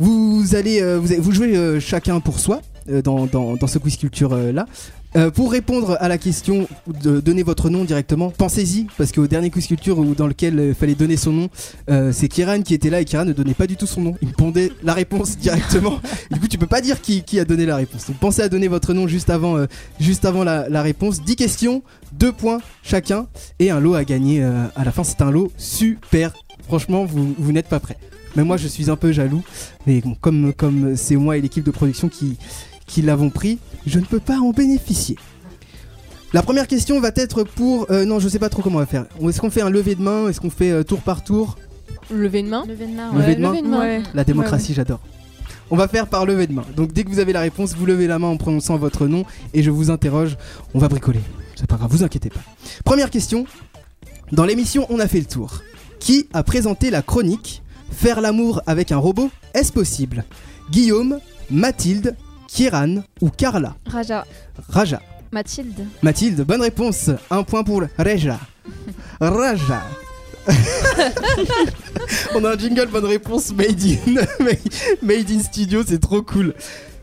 Vous allez, euh, vous, allez- vous jouez euh, chacun pour soi euh, dans, ce quiz culture là. Pour répondre à la question de donner votre nom directement, pensez-y parce qu'au dernier quiz culture où- dans lequel il fallait donner son nom, c'est Kiran qui était là et Kiran ne donnait pas du tout son nom. Il me pondait la réponse directement. Du coup, tu peux pas dire qui, a donné la réponse. Donc pensez à donner votre nom juste avant, la, réponse. 10 questions, 2 points chacun et un lot à gagner à la fin. C'est un lot super. Franchement, vous, vous n'êtes pas prêts. Mais moi, je suis un peu jaloux. Mais bon, comme comme c'est moi et l'équipe de production qui, qui l'avons pris, je ne peux pas en bénéficier. La première question va être pour. euh, non, je sais pas trop comment on va faire. Est-ce qu'on fait un lever de main Est-ce qu'on fait euh, tour par tour? Levé de main? Levé de main. Levé ouais. de main? levé de main. Ouais. La démocratie, j'adore. On va faire par lever de main. Donc dès que vous avez la réponse, vous levez la main en prononçant votre nom et je vous interroge. On va bricoler. C'est pas grave, vous inquiétez pas. Première question. Dans l'émission On a fait le tour. Qui a présenté la chronique Faire l'amour avec un robot Est-ce possible? Guillaume, Mathilde, Kieran ou Carla? Raja. Raja. Mathilde. Mathilde, bonne réponse. Un point pour Reja. Raja. On a un jingle, bonne réponse. Made in, made in studio, c'est trop cool.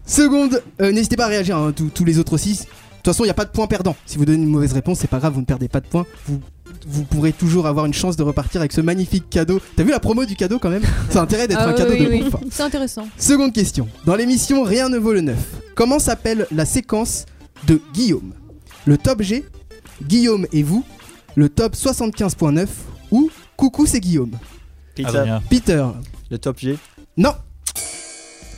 Seconde, euh, n'hésitez pas à réagir, hein, tous tous les autres aussi. De toute façon, il n'y a pas de point perdant. Si vous donnez une mauvaise réponse, c'est pas grave, vous ne perdez pas de points. Vous, vous pourrez toujours avoir une chance de repartir avec ce magnifique cadeau. T'as vu la promo du cadeau quand même Ça a intérêt d'être Ah un cadeau oui, de oui, oui. C'est intéressant. Seconde question. Dans l'émission Rien ne vaut le neuf, comment s'appelle la séquence de Guillaume? Le top G, Guillaume et vous, le top 75.9 ou Coucou c'est Guillaume? Adrien. Peter, Le top G? non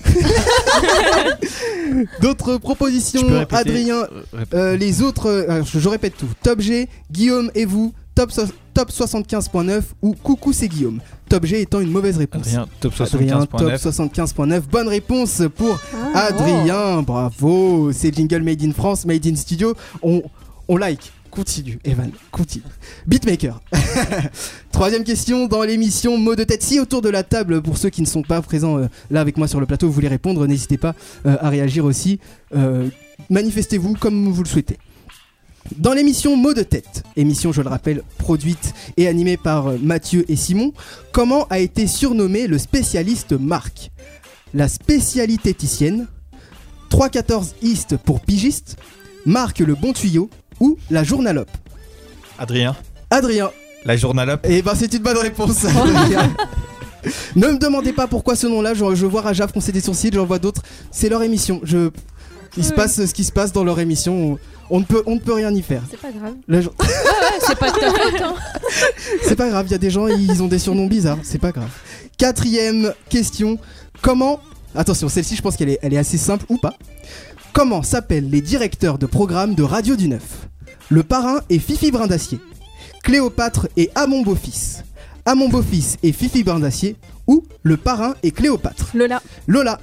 D'autres propositions, Adrien, Euh, euh, les autres, euh, je, je répète tout. Top G, Guillaume et vous, top, so- top 75.9 ou Coucou c'est Guillaume. Top G étant une mauvaise réponse. Adrien, top Adrien, top 75.9. 75.9. Bonne réponse pour Ah. Adrien, bravo. C'est Jingle Made in France, Made in Studio. On, on like. Continue, Evan, continue. Beatmaker. Troisième question dans l'émission Mot de tête. Si autour de la table, pour ceux qui ne sont pas présents euh, là avec moi sur le plateau, vous voulez répondre, n'hésitez pas euh, à réagir aussi. Euh, Manifestez-vous comme vous le souhaitez. Dans l'émission Mot de tête, émission, je le rappelle, produite et animée par Mathieu et Simon, comment a été surnommé le spécialiste Marc? La spécialité ticienne, 314 East pour pigiste, Marc le bon tuyau ou la journalope Adrien, Adrien, la journalope. et ben c'est une bonne réponse. Ne me demandez pas pourquoi ce nom-là, je, je vois Rajaf froncer des sourcils, j'en vois d'autres. C'est leur émission. Je... Il se passe ce qui se passe dans leur émission. On, ne, peut, on ne peut rien y faire. C'est pas grave. La jour- C'est pas. C'est pas grave, il y a des gens, ils ont des surnoms bizarres, c'est pas grave. Quatrième question, comment... Attention, celle-ci je pense qu'elle est, elle est assez simple ou pas. Comment s'appellent les directeurs de programme de Radio du Neuf? Le parrain et Fifi Brin d'Acier. Cléopâtre et Amon Beau-Fils. Amon Beau-Fils et Fifi Brin d'Acier. Ou le parrain et Cléopâtre? Lola. Lola,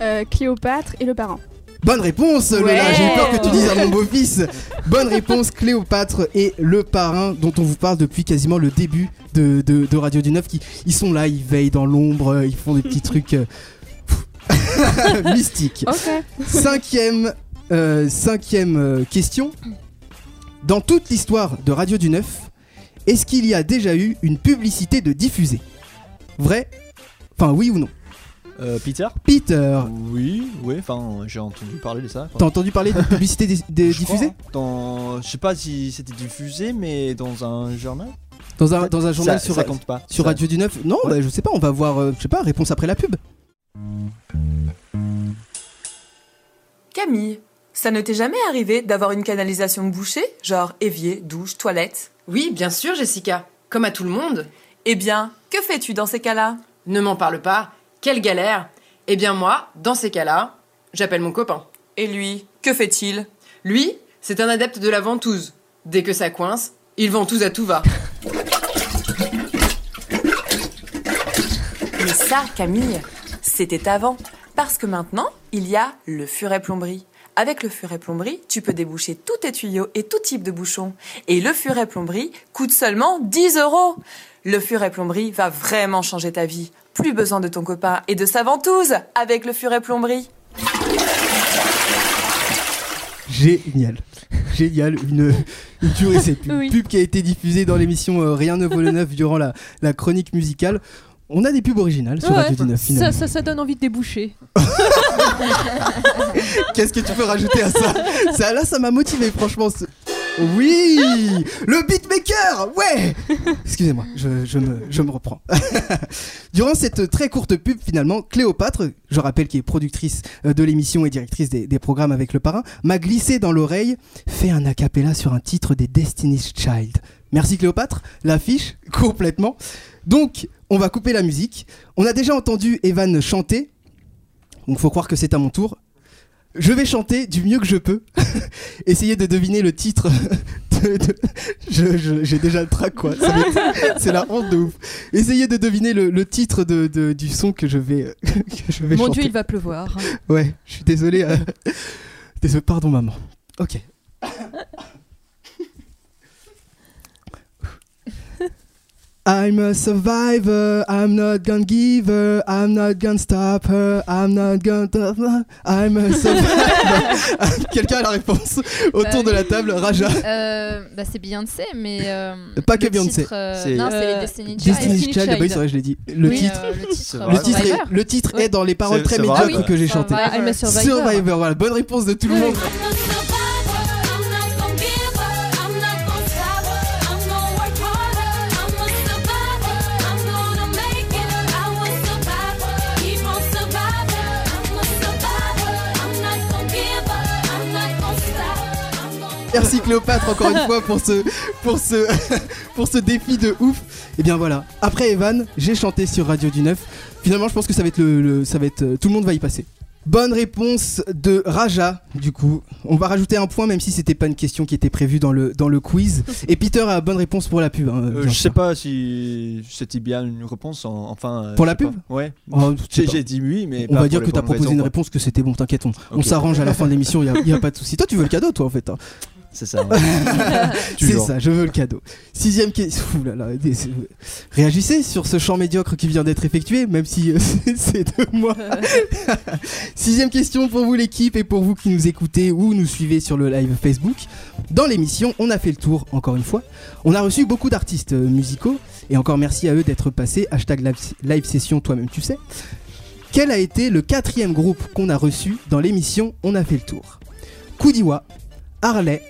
Euh, Cléopâtre et le parent. bonne réponse Lola, j'ai eu peur que tu dises Amon Beau-Fils. Bonne réponse, Cléopâtre et le parrain dont on vous parle depuis quasiment le début de, de- de Radio du Neuf. Qui, ils sont là, ils veillent dans l'ombre, ils font des petits trucs mystiques. Ok. Cinquième, euh, cinquième euh, question. Dans toute l'histoire de Radio du Neuf, est-ce qu'il y a déjà eu une publicité de diffusée? Vrai? Enfin, oui ou non? Euh, Peter? Peter, Oui, oui, enfin, j'ai entendu parler de ça. t'as entendu parler de publicité dé- dé- Je crois, diffusée dans, Je sais pas si c'était diffusé, mais dans un journal. dans un, dans un journal ça, sur, ça compte pas. sur Ça- Radio du Neuf? Non, Ouais. bah, je sais pas, on va voir, euh, je sais pas, réponse après la pub. Camille, ça ne t'est jamais arrivé d'avoir une canalisation bouchée, genre évier, douche, toilette? Oui, bien sûr, Jessica. Comme à tout le monde. Eh bien, que fais-tu dans ces cas-là? Ne m'en parle pas. Quelle galère. Eh bien moi, dans ces cas-là, j'appelle mon copain. Et lui, que fait-il? Lui, c'est un adepte de la ventouse. Dès que ça coince, il ventouse à tout va. Mais ça, Camille, c'était avant. Parce que maintenant, il y a le furet plomberie. Avec le furet plomberie, tu peux déboucher tous tes tuyaux et tout type de bouchons. Et le furet plomberie coûte seulement 10 euros. Le furet plomberie va vraiment changer ta vie. Plus besoin de ton copain et de sa ventouse avec le furet plomberie. Génial. Génial, une, une tuerie cette pub. Oui. Pub qui a été diffusée dans l'émission euh, Rien ne vaut le neuf durant la, la chronique musicale. On a des pubs originales sur Ouais, Radio 19 ça, finalement. ça, ça donne envie de déboucher. Qu'est-ce que tu peux rajouter à ça, ça Là, ça m'a motivé, franchement. Oui Le beatmaker Ouais Excusez-moi, je, je me, je me reprends. Durant cette très courte pub, finalement, Cléopâtre, je rappelle qui est productrice euh, de l'émission et directrice des, des programmes avec le parrain, m'a glissé dans l'oreille, fait un acapella sur un titre des Destiny's Child. Merci Cléopâtre, l'affiche complètement. Donc, on va couper la musique. On a déjà entendu Evan chanter, donc faut croire que c'est à mon tour. Je vais chanter du mieux que je peux. Essayez de deviner le titre. de- de- je- je- J'ai déjà le track quoi. Ça va être- C'est la honte de ouf. Essayez de deviner le, le titre de, de- du son que je vais, que je vais Mon chanter. Dieu, il va pleuvoir. Ouais, je suis désolé. euh, Désolé, pardon maman. Ok. I'm a survivor, I'm not gonna give her, I'm not gonna stop her, I'm not gonna... I'm a survivor. Quelqu'un a la réponse autour Bah de la table, Raja. Euh, bah c'est Beyoncé, mais. euh, Pas que Beyoncé. titre, euh, C'est- Non, c'est Euh, les Destiny Child. Destiny's Destiny's Child, Child. bah oui, c'est vrai, je l'ai dit. Le Oui, titre, euh, le titre, euh, le est, Survivor. le titre est dans les paroles très médiocres que j'ai chantées. Survivor. I'm a survivor. Survivor, voilà, bonne réponse de tout le monde. Merci Cléopâtre encore une fois pour ce, pour ce, pour ce défi de ouf. Et bien voilà, après Evan, j'ai chanté sur Radio du 9. Finalement, je pense que ça va être le, le- ça va être, euh, tout le monde va y passer. Bonne réponse de Raja, du coup. On va rajouter un point, même si c'était pas une question qui était prévue dans le, dans le quiz. Et Peter a bonne réponse pour la pub. hein, Euh, je sais pas si c'était bien une réponse. en- enfin. euh, Pour la pub pas. Ouais. Oh, J'ai dit oui, mais. On pas va dire que t'as proposé raisons, une réponse, que c'était bon, t'inquiète, on, on s'arrange à la fin de l'émission, il n'y a, pas de souci. Toi, tu veux le cadeau, toi, en fait. hein. C'est ça. ouais. C'est ça, je veux le cadeau. Sixième question. Réagissez sur ce champ médiocre qui vient d'être effectué, même si euh, c'est- de moi. Sixième question pour vous l'équipe et pour vous qui nous écoutez ou nous suivez sur le live Facebook. Dans l'émission, on a fait le tour encore une fois. On a reçu beaucoup d'artistes euh, musicaux et encore merci à eux d'être passés. Hashtag live, live session, toi-même tu sais. Quel a été le quatrième groupe qu'on a reçu dans l'émission On a fait le tour? Koudiwa, Harley,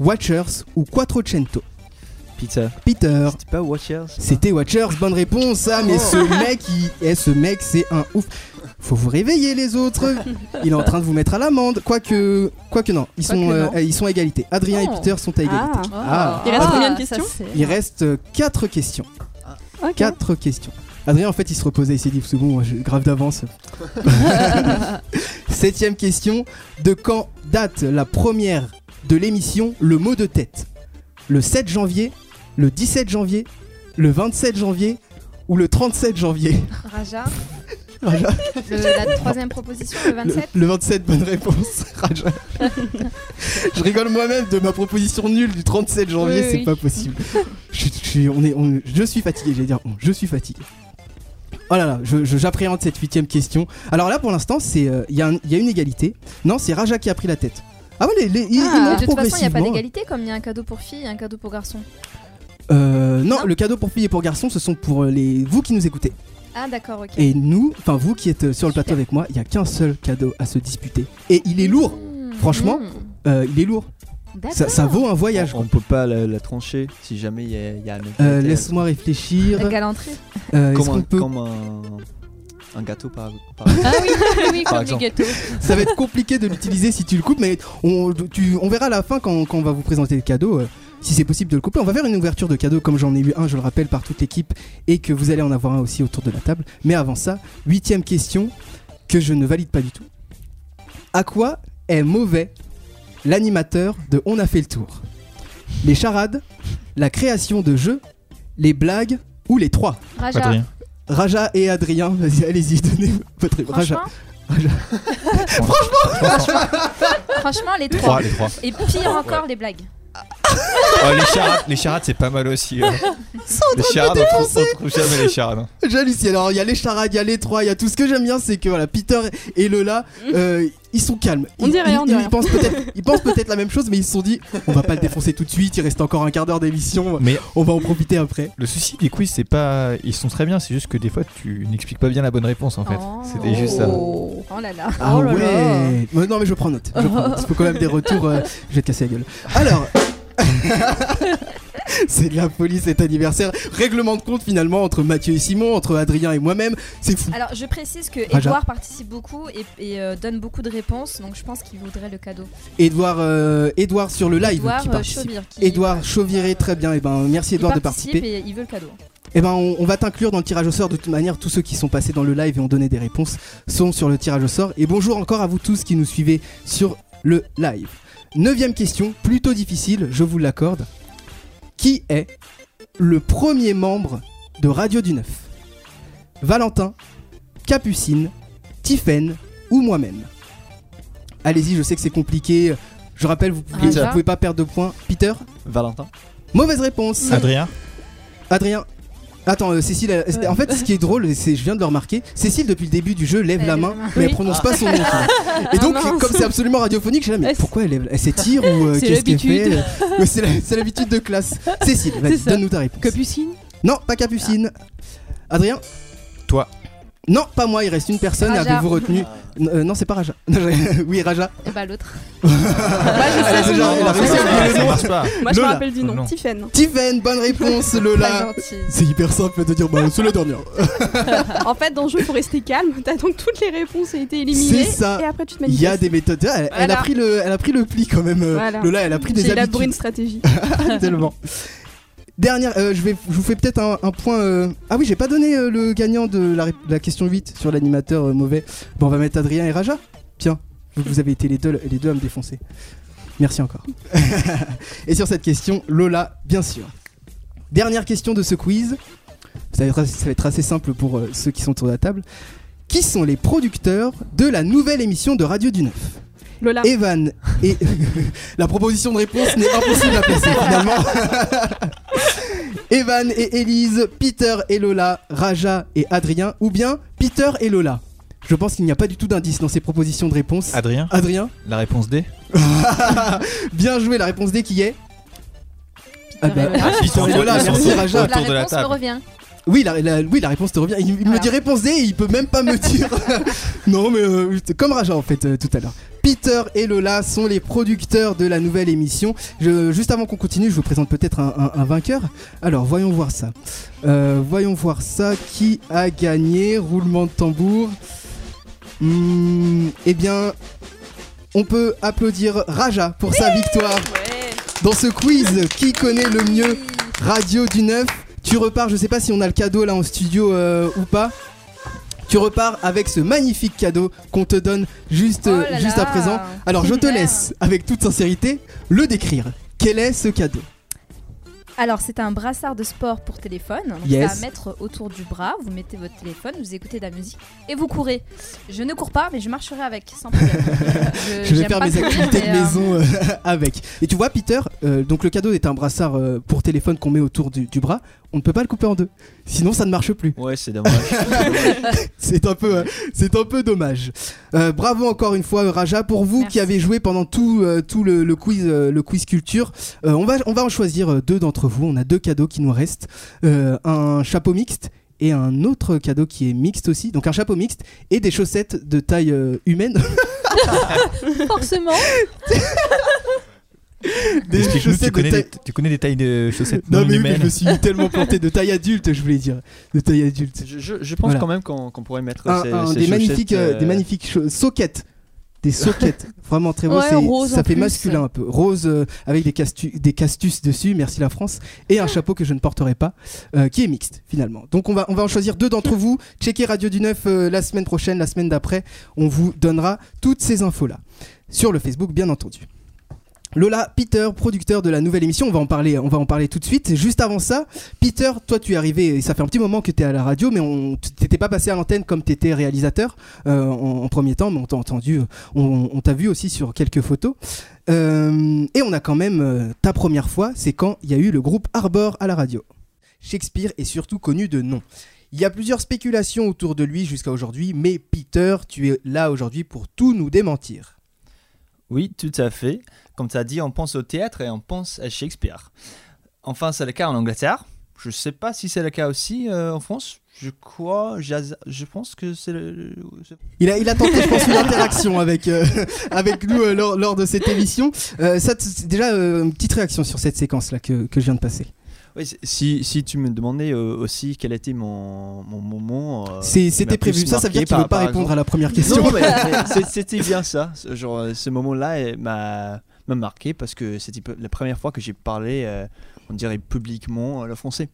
Watchers ou Quattrocento Peter. Peter. C'était pas Watchers C'était Watchers, bonne réponse. Ah, mais ce mec, il... eh, ce mec, c'est un ouf. Faut vous réveiller les autres. Il est en train de vous mettre à l'amende. Quoique, quoique non, ils sont, Quoique euh, non. ils sont à égalité. Adrien et Oh. Peter sont à égalité. Ah. Ah. Il reste Ah, combien de ça, questions Il reste 4 questions. Ok. 4 questions. Adrien, en fait, il se reposait, il s'est dit, c'est bon, moi, grave d'avance. Septième question. De quand date la première de l'émission Le mot de tête Le 7 janvier, le 17 janvier, le 27 janvier ou le 37 janvier Raja. Raja Le- la troisième proposition, le le, 27. le 27, bonne réponse. Raja. je rigole moi-même de ma proposition nulle du 37 janvier, Oui, c'est oui. pas possible. Je, je suis- on est, on- je suis fatigué, j'allais dire, on, je suis fatigué. Oh là là, j'appréhende cette huitième question. Alors là, pour l'instant, c'est euh, y, il y a une égalité. Non, c'est Raja qui a pris la tête. Ah ouais, les, les- ils- ils Ah, montent de toute façon, il n'y a pas d'égalité comme il y a un cadeau pour filles et un cadeau pour garçons. Euh, non, Non le cadeau pour filles et pour garçons, ce sont pour les vous qui nous écoutez. Ah, d'accord, ok. Et nous, enfin vous qui êtes euh, sur le plateau Super. avec moi, il y a qu'un seul cadeau à se disputer. Et il est lourd. Mmh. Franchement, Mmh. Euh, il est lourd. D'accord. Ça, ça vaut un voyage. On quoi. peut pas la, la trancher si jamais il y, a- il y a un. Euh. Laisse-moi réfléchir. La galanterie. Euh, Est-ce Comme, qu'on un, peut comme un, un gâteau par. par- Ah oui, oui, oui, Par comme du exemple. gâteau. Ça va être compliqué de l'utiliser si tu le coupes, mais on, tu- on verra à la fin quand, quand on va vous présenter le cadeau. euh, si c'est possible de le couper, on va faire une ouverture de cadeau comme j'en ai eu un, je le rappelle, par toute l'équipe et que vous allez en avoir un aussi autour de la table. Mais avant ça, huitième question que je ne valide pas du tout. À quoi est mauvais l'animateur de On a fait le tour? Les charades, la création de jeux, les blagues ou les trois? Raja. Raja et Adrien, vas-y, allez-y, donnez votre Raja. Franchement, Franchement, franchement, les trois, les trois. Et pire encore, les blagues. Oh, les charades, les charades c'est pas mal aussi. euh. Les charades, on trouve, on trouve jamais les charades. hein. J'hallucine. Alors, il y a les charades, il y a les trois, il y a tout ce que j'aime bien, c'est que voilà, Peter et Lola, euh, ils sont calmes. On Ils- dit rien, ils, on dit ils rien. pensent peut-être, ils pensent peut-être la même chose, mais ils se sont dit, on va pas le défoncer tout de suite. Il reste encore un quart d'heure d'émission, Mais on va en profiter après. le souci des quiz, c'est pas. Ils sont très bien, c'est juste que des fois tu n'expliques pas bien la bonne réponse en fait. Oh. C'était juste ça. Oh, oh là là. Ah Oh là ouais. là. Mais non, mais je prends note. Je prends note. Il faut quand même des retours. euh, je vais te casser la gueule. Alors. C'est de la folie cet anniversaire. Règlement de compte finalement entre Mathieu et Simon, entre Adrien et moi-même. C'est fou. Alors, je précise que Raja. Edouard participe beaucoup et, et, euh, donne beaucoup de réponses, donc je pense qu'il voudrait le cadeau. Edouard, euh, Edouard sur le live Edouard qui euh, participe. Chauvire. Qui, Edouard Chauviré, très bien. Et ben merci Edouard de participe participer. et il veut le cadeau. Et ben on, on va t'inclure dans le tirage au sort de toute manière. Tous ceux qui sont passés dans le live et ont donné des réponses sont sur le tirage au sort. Et bonjour encore à vous tous qui nous suivez sur le live. Neuvième question, plutôt difficile, je vous l'accorde. Qui est le premier membre de Radio du Neuf? Valentin, Capucine, Tiphaine ou moi-même? Allez-y, je sais que c'est compliqué. Je rappelle, vous pouvez, vous pouvez pas perdre de points. Peter? Valentin. Mauvaise réponse. Adrien Adrien. Attends, euh, Cécile, elle- en fait, ce qui est drôle, c'est, je viens de le remarquer, Cécile, depuis le début du jeu, lève Elle la lève main, la main. mais elle Oui. prononce pas son nom. tu vois. Et donc, mince. comme c'est absolument radiophonique, je là, mais pourquoi elle, lève- elle s'étire ou euh, C'est qu'est-ce qu'elle fait l'habitude. Ouais, c'est, la- c'est l'habitude de classe. Cécile, vas-y, C'est ça. donne-nous ta réponse. Capucine? Non, pas Capucine. Adrien? Toi. Non, pas moi, il reste une personne, Raja. avez-vous retenu N- euh, Non, c'est pas Raja. Oui, Raja. Et bah l'autre. Moi, je sais nom. ça, le nom. marche pas. Moi, je me rappelle du nom. non. Tiffen. Tiffen, bonne réponse, Lola. C'est hyper simple de dire, bah, c'est la dernière. En fait, dans le jeu, il faut rester calme. T'as donc toutes les réponses ont été éliminées. C'est ça. Et après, tu te Il y a des méthodes. Elle, elle a pris le, elle a pris le pli quand même. euh, Voilà. Lola, elle a pris des J'ai élaboré une stratégie. Tellement. Dernière, euh, je, vais, je vous fais peut-être un, point. euh, Ah oui, j'ai pas donné euh, le gagnant de la, question 8 sur l'animateur euh, mauvais. Bon, on va mettre Adrien et Raja. Tiens, vous, avez été les deux, à me défoncer. Merci encore. et sur cette question, Lola, bien sûr. Dernière question de ce quiz. Ça va être, assez simple pour ceux qui sont autour de la table. Qui sont les producteurs de la nouvelle émission de Radio du Neuf? Lola. Evan et la proposition de réponse n'est impossible à placer finalement. Evan et Elise, Peter et Lola, Raja et Adrien, ou bien Peter et Lola. Je pense qu'il n'y a pas du tout d'indice dans ces propositions de réponse. Adrien, Adrien, la réponse D. bien joué. La réponse D qui est Ah bah, ah, Peter et Lola, merci Raja. La réponse me revient. Oui la, la- oui, la réponse te revient. Il, il me dit réponse D et il peut même pas me dire. non, mais euh, comme Raja en fait euh, tout à l'heure. Peter et Lola sont les producteurs de la nouvelle émission. Je- juste avant qu'on continue, je vous présente peut-être un, un- un vainqueur. Alors, voyons voir ça. Euh, voyons voir ça. Qui a gagné Roulement de tambour. Hmm, eh bien, on peut applaudir Raja pour sa victoire dans ce quiz. Qui connaît le mieux Radio du 9 Tu repars, je sais pas si on a le cadeau là en studio euh, ou pas. Tu repars avec ce magnifique cadeau qu'on te donne juste, Oh euh, là juste là. à présent. Alors je te laisse, avec toute sincérité, le décrire. Quel est ce cadeau? Alors, c'est un brassard de sport pour téléphone. Donc, Yes. À mettre autour du bras. Vous mettez votre téléphone, vous écoutez de la musique et vous courez. Je ne cours pas, mais je marcherai avec sans problème. Je, Je vais faire mes activités de euh, maison euh, avec. Et tu vois, Peter, euh, donc le cadeau est un brassard euh, pour téléphone qu'on met autour du, du bras. On ne peut pas le couper en deux. Sinon, ça ne marche plus. Ouais, c'est dommage. C'est un peu, euh, c'est un peu dommage. Euh, bravo encore une fois, Raja, pour vous Merci. qui avez joué pendant tout, euh, tout le, le quiz, euh, le quiz culture. Euh, on va, on va en choisir deux d'entre vous. On a deux cadeaux qui nous restent, Euh, un chapeau mixte et un autre cadeau qui est mixte aussi. Donc un chapeau mixte et des chaussettes de taille euh, humaine. Forcément des tu chaussettes de connais, taille. des, tu connais des tailles de chaussettes Non non, mais oui, mais je me suis tellement planté de taille adulte, je voulais dire, de taille adulte. je, je- je pense Voilà. quand même qu'on qu'on pourrait mettre Un- ces, un- ces des magnifiques, euh, euh, des magnifiques cho- soquettes. Des soquettes, vraiment très beau. Ouais, ça fait plus. masculin un peu. Rose euh, avec des, castu- des castus dessus, merci la France. Et un chapeau que je ne porterai pas, euh, qui est mixte finalement. Donc on va, on va en choisir deux d'entre vous. Checkez Radio du 9 euh, la semaine prochaine, la semaine d'après. On vous donnera toutes ces infos-là. Sur le Facebook, bien entendu. Lola, Peter, producteur de la nouvelle émission, on va en parler, on va en parler tout de suite. Juste avant ça, Peter, toi tu es arrivé, et ça fait un petit moment que tu es à la radio, mais on t'étais pas passé à l'antenne comme tu étais réalisateur euh, en, premier temps, mais on t'a entendu, on, on t'a vu aussi sur quelques photos. Euh, et on a quand même euh, ta première fois, c'est quand il y a eu le groupe Arbor à la radio. Shakespeare est surtout connu de nom. Il y a plusieurs spéculations autour de lui jusqu'à aujourd'hui, mais Peter, tu es là aujourd'hui pour tout nous démentir. Oui, tout à fait. Comme tu as dit, on pense au théâtre et on pense à Shakespeare. Enfin, c'est le cas en Angleterre. Je ne sais pas si c'est le cas aussi euh, en France. Je crois, je pense que c'est le. Il a, il a tenté, je pense, une interaction avec, euh, avec nous euh, lors, lors de cette émission. Ça, déjà, une petite réaction sur cette séquence-là que, que je viens de passer. Oui, si, si tu me demandais euh, aussi quel était mon, mon moment. euh, C'était prévu. Ça, ça veut dire qu'il ne veut pas répondre exemple- à la première question. C'était bien ça. Ce- Genre, ce moment-là m'a m'a marqué parce que c'était la première fois que j'ai parlé, euh, on dirait publiquement, euh, le français.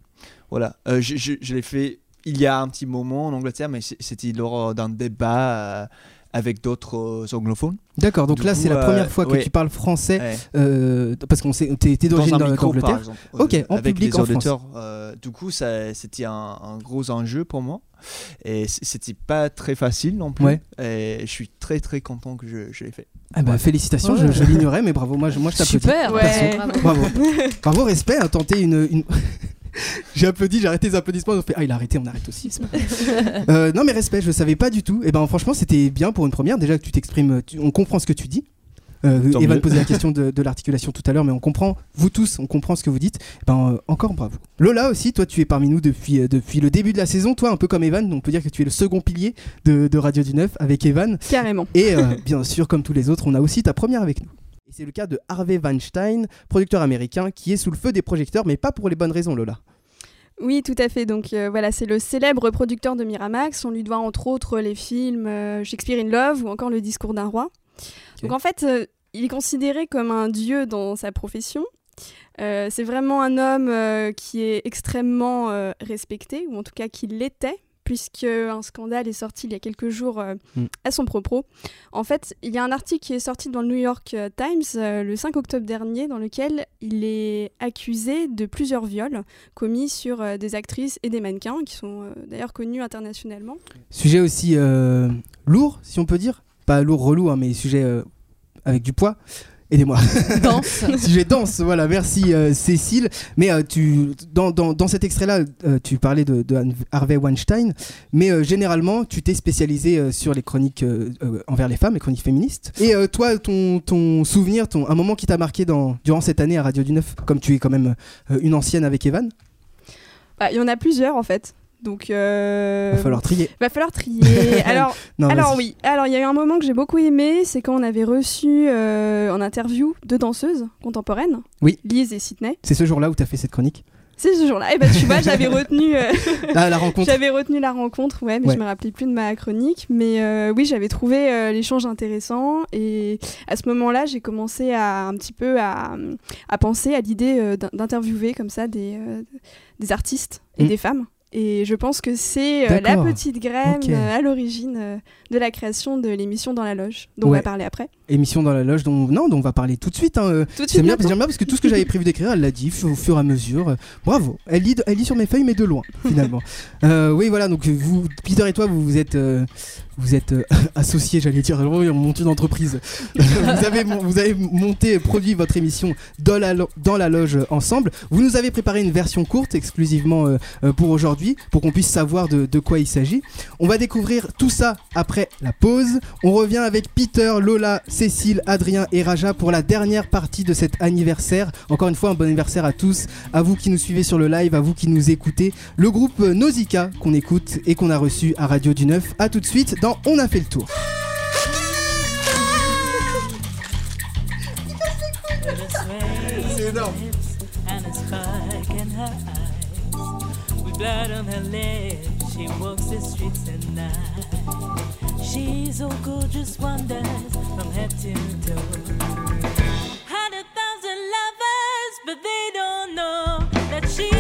Voilà. Euh, je je- l'ai fait il y a un petit moment en Angleterre, mais c'était lors d'un débat avec d'autres euh, anglophones. D'accord, donc Du là, c'est la euh, première fois que ouais. tu parles français, Ouais. euh, parce qu'on sait, t'es t'es Dans d'origine d'Angleterre. Ok, en avec public les en France. auditeurs. Euh, du coup, ça- c'était un, un gros enjeu pour moi. Et c'était pas très facile non plus. Ouais. Et je suis très très content que je, je l'ai fait. Ah bah, félicitations, je, Ouais. je l'ignorais, mais bravo, moi je, moi, je t'applaudis. Super. Ouais. Bravo. Bravo. Bravo, respect, à tenter une. une- J'ai applaudi, j'ai arrêté les applaudissements. On fait ah il a arrêté, on arrête aussi. c'est pas grave. Euh, non mais respect, je savais pas du tout. Et ben franchement c'était bien pour une première. Déjà que tu t'exprimes, tu- on comprend ce que tu dis. Euh, Evan posait la question de, de l'articulation tout à l'heure, mais on comprend, vous tous, on comprend ce que vous dites. Eh Ben, euh, encore bravo. Lola aussi, toi tu es parmi nous depuis, euh, depuis le début de la saison, toi un peu comme Evan, on peut dire que tu es le second pilier de, de Radio du Neuf avec Evan. Carrément. Et euh, bien sûr, comme tous les autres, on a aussi ta première avec nous. Et c'est le cas de Harvey Weinstein, producteur américain, qui est sous le feu des projecteurs, mais pas pour les bonnes raisons, Lola. Oui, tout à fait. Donc euh, voilà, c'est le célèbre producteur de Miramax. On lui doit entre autres les films euh, Shakespeare in Love ou encore Le Discours d'un roi. Donc en fait, euh, il est considéré comme un dieu dans sa profession. C'est vraiment un homme qui est extrêmement respecté, ou en tout cas qui l'était, puisque un scandale est sorti il y a quelques jours euh, Mm. à son propos. En fait, il y a un article qui est sorti dans le New York euh, Times euh, le 5 octobre dernier, dans lequel il est accusé de plusieurs viols commis sur euh, des actrices et des mannequins, qui sont d'ailleurs connus internationalement. Sujet aussi lourd, si on peut dire. Pas lourd, relou, hein, mais sujet avec du poids. Aidez-moi. Danse. sujet dense, voilà, merci euh, Cécile. Mais euh, tu, dans, dans, dans cet extrait-là, euh, tu parlais de, de Harvey Weinstein, mais euh, généralement, tu t'es spécialisé euh, sur les chroniques euh, euh, envers les femmes, les chroniques féministes. Et euh, toi, ton, ton souvenir, ton, un moment qui t'a marqué dans, durant cette année à Radio du Neuf, comme tu es quand même euh, une ancienne avec Evan, Bah, Il y en a plusieurs en fait. Donc, euh, il va falloir trier. va falloir trier. Alors, Non, Alors oui, alors il y a eu un moment que j'ai beaucoup aimé, c'est quand on avait reçu euh, en interview deux danseuses contemporaines, Oui. Lise et Sydney. C'est ce jour-là où tu as fait cette chronique? C'est ce jour-là. Et bah tu vois, j'avais retenu, euh, Ah, la rencontre. j'avais retenu la rencontre, ouais, mais Ouais. je me rappelais plus de ma chronique. Mais euh, oui, j'avais trouvé l'échange intéressant et à ce moment-là, j'ai commencé à un petit peu à, à penser à l'idée d'in- d'interviewer comme ça des, des artistes et Mm. des femmes. Et je pense que c'est euh, la petite graine euh, à l'origine euh, de la création de l'émission Dans la Loge, dont on va parler après. Émission dans la loge dont, non, dont on va parler tout de suite. hein, Tout de suite. bien, bien parce que tout ce que j'avais prévu d'écrire, elle l'a dit au fur et à mesure. Bravo. Elle lit, elle lit sur mes feuilles, mais de loin, finalement. Oui, voilà. Donc vous, Peter et toi, vous, vous êtes, vous êtes euh, associés, j'allais dire. Oui, on monte une entreprise. vous avez, mon- vous avez monté, produit votre émission dans la, loge ensemble. Vous nous avez préparé une version courte exclusivement euh, euh, pour aujourd'hui, pour qu'on puisse savoir de, quoi il s'agit. On va découvrir tout ça après la pause. On revient avec Peter, Lola, Cécile, Adrien et Raja pour la dernière partie de cet anniversaire. Encore une fois, un bon anniversaire à tous, à vous qui nous suivez sur le live, à vous qui nous écoutez. Le groupe euh, Nausicaa qu'on écoute et qu'on a reçu à Radio du Neuf. À tout de suite On a fait le tour. C'est énorme. and a spark in her eyes. With blood on her lips, she walks the streets at night. She's so gorgeous, wonders from head to toe. Hundred thousand lovers, but they don't know that she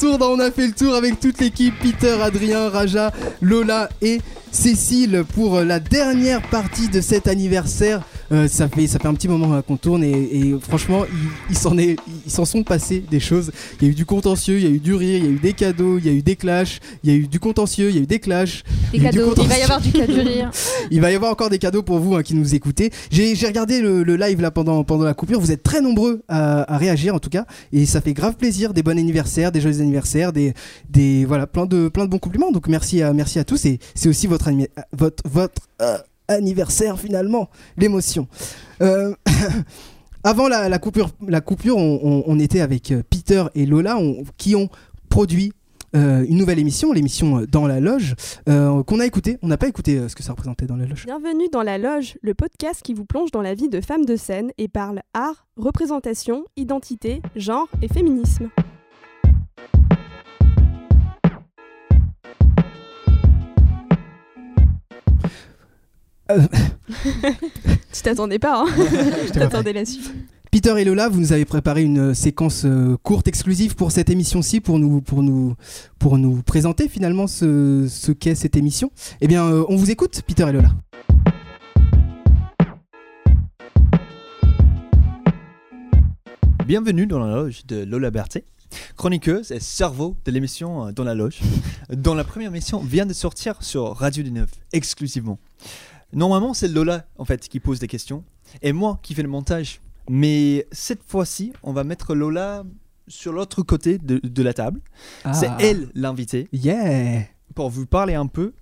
dans On a fait le tour avec toute l'équipe Peter, Adrien, Raja, Lola et Cécile pour la dernière partie de cet anniversaire. Euh, ça, fait, ça fait un petit moment euh, qu'on tourne et, et franchement, ils s'en s'en sont passés des choses. Il y a eu du contentieux, il y a eu du rire, il y a eu des cadeaux, il y a eu des clashs, il y a eu du contentieux, il y a eu des clashs. Des il cadeaux. Il va y avoir du cadeau rire. Il va y avoir encore des cadeaux pour vous hein, qui nous écoutez. J'ai regardé le, le live là pendant, pendant la coupure. Vous êtes très nombreux à, à réagir en tout cas. Et ça fait grave plaisir. Des bons anniversaires, des joyeux anniversaires, des, des voilà, plein de, plein de bons compliments. Donc merci à, merci à tous. Et c'est aussi votre, votre, votre euh, anniversaire finalement. L'émotion. Euh, Avant la, coupure, la coupure on, était avec euh, Peter et Lola qui ont produit euh, une nouvelle émission, l'émission Dans la Loge, qu'on a écouté. On n'a pas écouté ce que ça représentait dans la loge. Bienvenue dans La Loge, le podcast qui vous plonge dans la vie de femmes de scène et parle art, représentation, identité, genre et féminisme. tu t'attendais pas, hein pas T'attendais la suite. Peter et Lola, vous nous avez préparé une euh, séquence euh, courte exclusive pour cette émission-ci, pour nous, pour nous, pour nous présenter finalement ce, ce qu'est cette émission. Eh bien, euh, on vous écoute, Peter et Lola. Bienvenue dans la loge de Lola Berthet, chroniqueuse et cerveau de l'émission euh, Dans la loge, dont la première émission vient de sortir sur Radio du Neuf, exclusivement. Normalement, c'est Lola en fait qui pose des questions et moi qui fais le montage. Mais cette fois-ci, on va mettre Lola sur l'autre côté de, de la table. C'est Ah. elle l'invitée Yeah pour vous parler un peu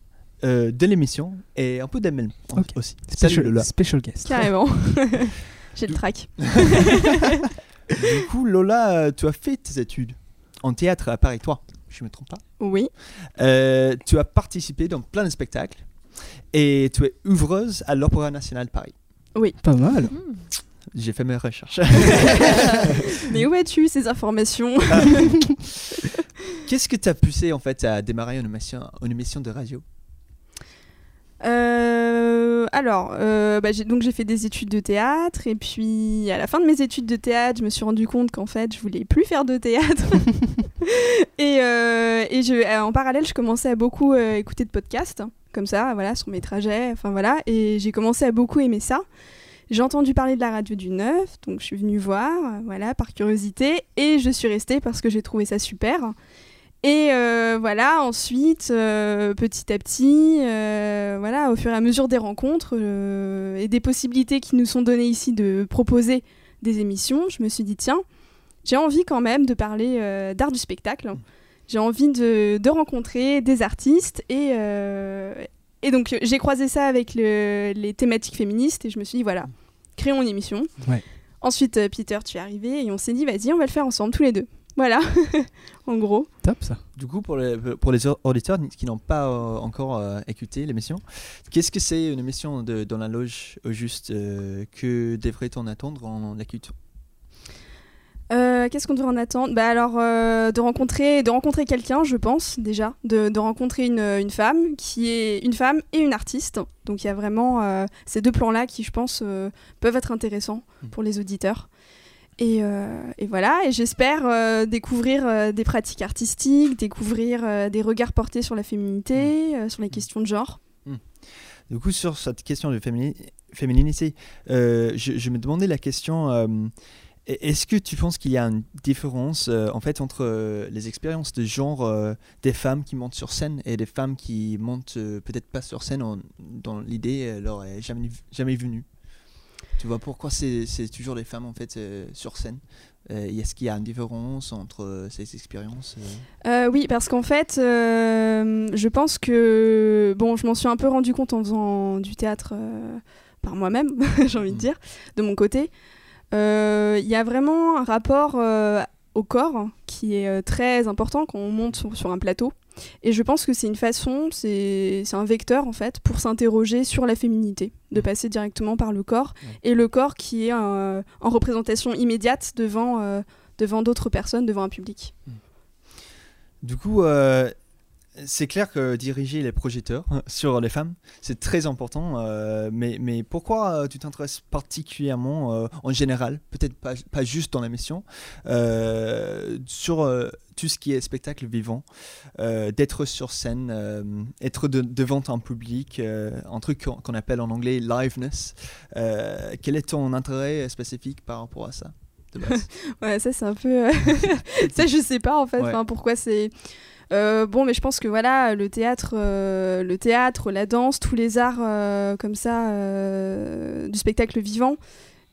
euh, de l'émission et un peu d'elle-même Ok. aussi. Salut Special, Lola. special guest. Carrément. J'ai le trac. Du coup, Lola, tu as fait tes études en théâtre à Paris 3, je me trompe pas. Oui. Euh, tu as participé dans plein de spectacles et tu es ouvreuse à l'Opéra National de Paris. Pas mal. J'ai fait mes recherches. Mais où as-tu ces informations Qu'est-ce que t'as poussé en fait à démarrer une émission, une émission de radio? Euh, alors, euh, bah, j'ai- donc j'ai fait des études de théâtre et puis à la fin de mes études de théâtre, je me suis rendu compte qu'en fait, je voulais plus faire de théâtre. et euh, et je, euh, en parallèle, je commençais à beaucoup euh, écouter de podcasts, comme ça, voilà, sur mes trajets, enfin voilà, et j'ai commencé à beaucoup aimer ça. J'ai entendu parler de la radio du Neuf, donc je suis venue voir, euh, voilà, par curiosité, et je suis restée parce que j'ai trouvé ça super. Et euh, voilà, ensuite, euh, petit à petit, euh, voilà, au fur et à mesure des rencontres et des possibilités qui nous sont données ici de proposer des émissions, je me suis dit, tiens, j'ai envie quand même de parler d'art du spectacle. J'ai envie de, de rencontrer des artistes et, et donc j'ai croisé ça avec le- les thématiques féministes et je me suis dit, voilà, créons une émission. Ouais. Ensuite, Peter, tu es arrivé et on s'est dit, vas-y, on va le faire ensemble, tous les deux. Voilà, en gros. Top ça. Du coup, pour les, pour les auditeurs qui n'ont pas euh, encore euh, écouté l'émission, qu'est-ce que c'est une émission de, dans la loge au juste euh, Que devrait-on attendre en écoutant Euh, qu'est-ce qu'on devrait en attendre? Bah alors euh, de rencontrer, de rencontrer quelqu'un, je pense déjà, de, de rencontrer une, une femme qui est une femme et une artiste. Donc il y a vraiment euh, ces deux plans-là qui, je pense, euh, peuvent être intéressants pour les auditeurs. Et, euh, et voilà, et j'espère euh, découvrir euh, des pratiques artistiques, découvrir des regards portés sur la féminité, euh, sur les questions de genre. Du coup, sur cette question de fémini- fémininité, je, je me demandais la question euh, est-ce que tu penses qu'il y a une différence euh, en fait entre euh, les expériences de genre euh, des femmes qui montent sur scène et des femmes qui montent peut-être pas sur scène en- dans l'idée leur est jamais jamais venue? Tu vois pourquoi c'est toujours les femmes en fait euh, sur scène? Euh, Est-ce qu'il y a une différence entre euh, ces expériences oui, parce qu'en fait, je pense que. Bon, je m'en suis un peu rendu compte en faisant du théâtre par moi-même, j'ai envie de dire, de mon côté. Euh, Il y a vraiment un rapport euh, au corps qui est euh, très important quand on monte sur, sur un plateau. Et je pense que c'est une façon, c'est un vecteur en fait, pour s'interroger sur la féminité, de passer directement par le corps. Et le corps qui est euh, en représentation immédiate devant, euh, devant d'autres personnes, devant un public. Du coup, euh, c'est clair que diriger les projecteurs sur les femmes, c'est très important. euh, mais, mais pourquoi tu t'intéresses particulièrement euh, en général, peut-être pas, pas juste dans la mission, euh, sur euh, tout ce qui est spectacle vivant, euh, d'être sur scène, euh, être de- devant un public, euh, un truc qu'on appelle en anglais liveness. Quel est ton intérêt spécifique par rapport à ça de base? Ouais, ça c'est un peu. ça je sais pas en fait. Ouais. Enfin, pourquoi c'est. Euh, bon, mais je pense que voilà, le théâtre, euh, le théâtre, la danse, tous les arts euh, comme ça, du spectacle vivant.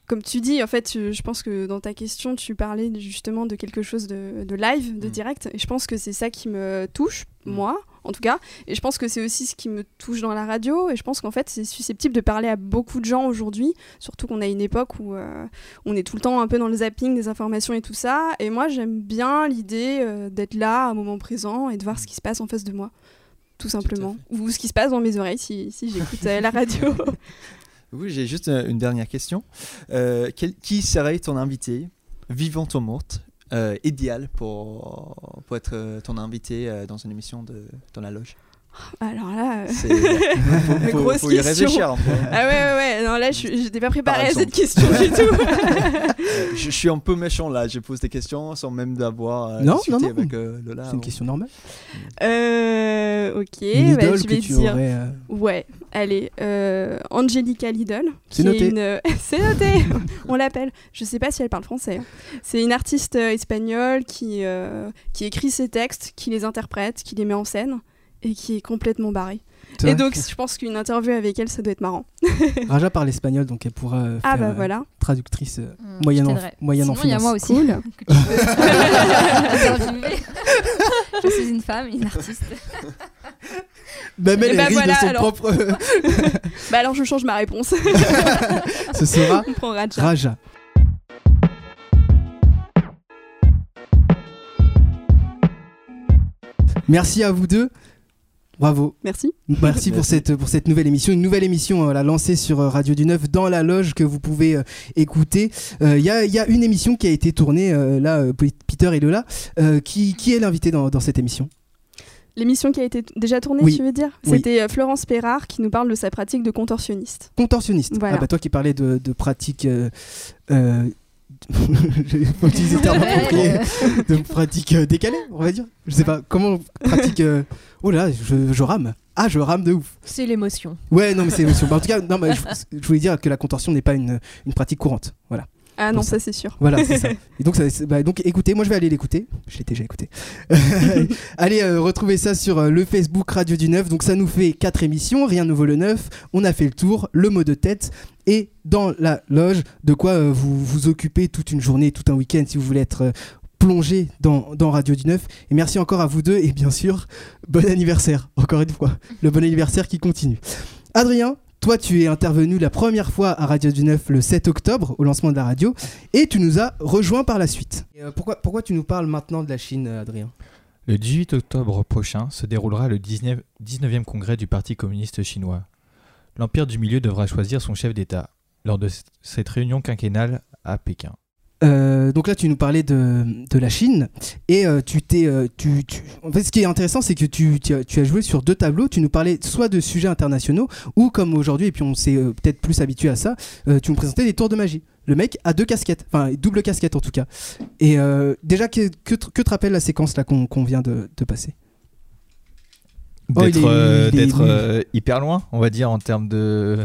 Comme tu dis, en fait, je je pense que dans ta question, tu parlais justement de quelque chose de, de live, de Mm. direct. Et je pense que c'est ça qui me touche, moi, en tout cas. Et je pense que c'est aussi ce qui me touche dans la radio. Et je pense qu'en fait, c'est susceptible de parler à beaucoup de gens aujourd'hui. Surtout qu'on a une époque où euh, on est tout le temps un peu dans le zapping des informations et tout ça. Et moi, j'aime bien l'idée euh, d'être là à un moment présent et de voir ce qui se passe en face de moi. Tout simplement. Ou ce qui se passe dans mes oreilles si, si j'écoute euh, la radio. Oui, j'ai juste euh, une dernière question. Euh, qui serait ton invité, vivante ou morte, euh, idéal pour, pour être ton invité dans une émission de, dans la loge? Alors là, euh, faut- faut- grosse faut y question. réfléchir un peu. Ah ouais, ouais, ouais. Non, là, je j'étais pas préparée à cette question du tout. Je, je suis un peu méchant là, je pose des questions sans même d'avoir euh, Non, discuté non, non. avec euh, Lola. C'est une question normale. Euh, ok, Une bah, je que vais tu dire. aurais, euh, Ouais, allez, euh, Angelica Lidl. C'est noté. une- C'est noté, on l'appelle. Je sais pas si elle parle français. C'est une artiste espagnole qui, euh, qui écrit ses textes, qui les interprète, qui les met en scène et qui est complètement barrée. Et donc, je pense qu'une interview avec elle, ça doit être marrant. Raja parle espagnol, donc elle pourra euh, Ah faire, bah euh, voilà. traductrice euh, Hmm, moyenne en, moyenne en Sinon, il y a finance. moi aussi. Cool. interviewer. je suis une femme, une artiste. Même elle bah rit voilà, de son alors. propre. Bah alors, je change ma réponse. Ce sera On prend Raja. Raja. Merci à vous deux. Bravo. Merci. Merci pour cette, pour cette nouvelle émission. Une nouvelle émission euh, la lancée sur euh, Radio du Neuf dans la loge que vous pouvez euh, écouter. Il y, a, y a une émission qui a été tournée euh, là, euh, Peter et Lola. Euh, qui, qui est l'invité dans, dans cette émission L'émission qui a été déjà tournée, Oui. tu veux dire? Oui. C'était Florence Perrard qui nous parle de sa pratique de contorsionniste. Contorsionniste. Voilà. Ah bah toi qui parlais de, de pratiques. Euh, J'ai pas utilisé le terme approprié. de pratiques euh, décalées, on va dire. Je sais pas comment pratique. euh, Oh là, je, je rame. Ah, je rame de ouf. C'est l'émotion. Ouais, non, mais c'est émotion. Bah, en tout cas, non, mais je, je voulais dire que la contorsion n'est pas une, une pratique courante. Voilà. Ah non, ça c'est sûr. Voilà, c'est ça. Et donc, ça, bah, donc, écoutez, moi je vais aller l'écouter. Je l'ai déjà écouté. Allez, euh, retrouvez ça sur euh, le Facebook Radio du Neuf. Donc, ça nous fait quatre émissions. Rien ne vaut le neuf. On a fait le tour, le mot de tête. Et dans la loge, de quoi euh, vous vous occupez toute une journée, tout un week-end si vous voulez être euh, plongé dans, dans Radio du Neuf. Et merci encore à vous deux. Et bien sûr, bon anniversaire, encore une fois. Le bon anniversaire qui continue. Adrien, toi, tu es intervenu la première fois à Radio du Neuf le 7 octobre, au lancement de la radio, et tu nous as rejoint par la suite. pourquoi, pourquoi tu nous parles maintenant de la Chine, euh, Adrien? Le 18 octobre prochain se déroulera le 19, 19e congrès du Parti communiste chinois. L'Empire du Milieu devra choisir son chef d'État lors de cette réunion quinquennale à Pékin. Euh, donc là, tu nous parlais de, de la Chine et euh, tu t'es, euh, tu, tu- En fait, ce qui est intéressant, c'est que tu, tu as, joué sur deux tableaux. Tu nous parlais soit de sujets internationaux ou comme aujourd'hui, et puis on s'est peut-être plus habitué à ça. tu nous présentais des tours de magie. Le mec a deux casquettes, enfin double casquette en tout cas. Et déjà, que, que, te- que te rappelle la séquence là qu'on vient de, de passer? D'être est- euh, d'être, euh, hyper loin, on va dire, en termes de,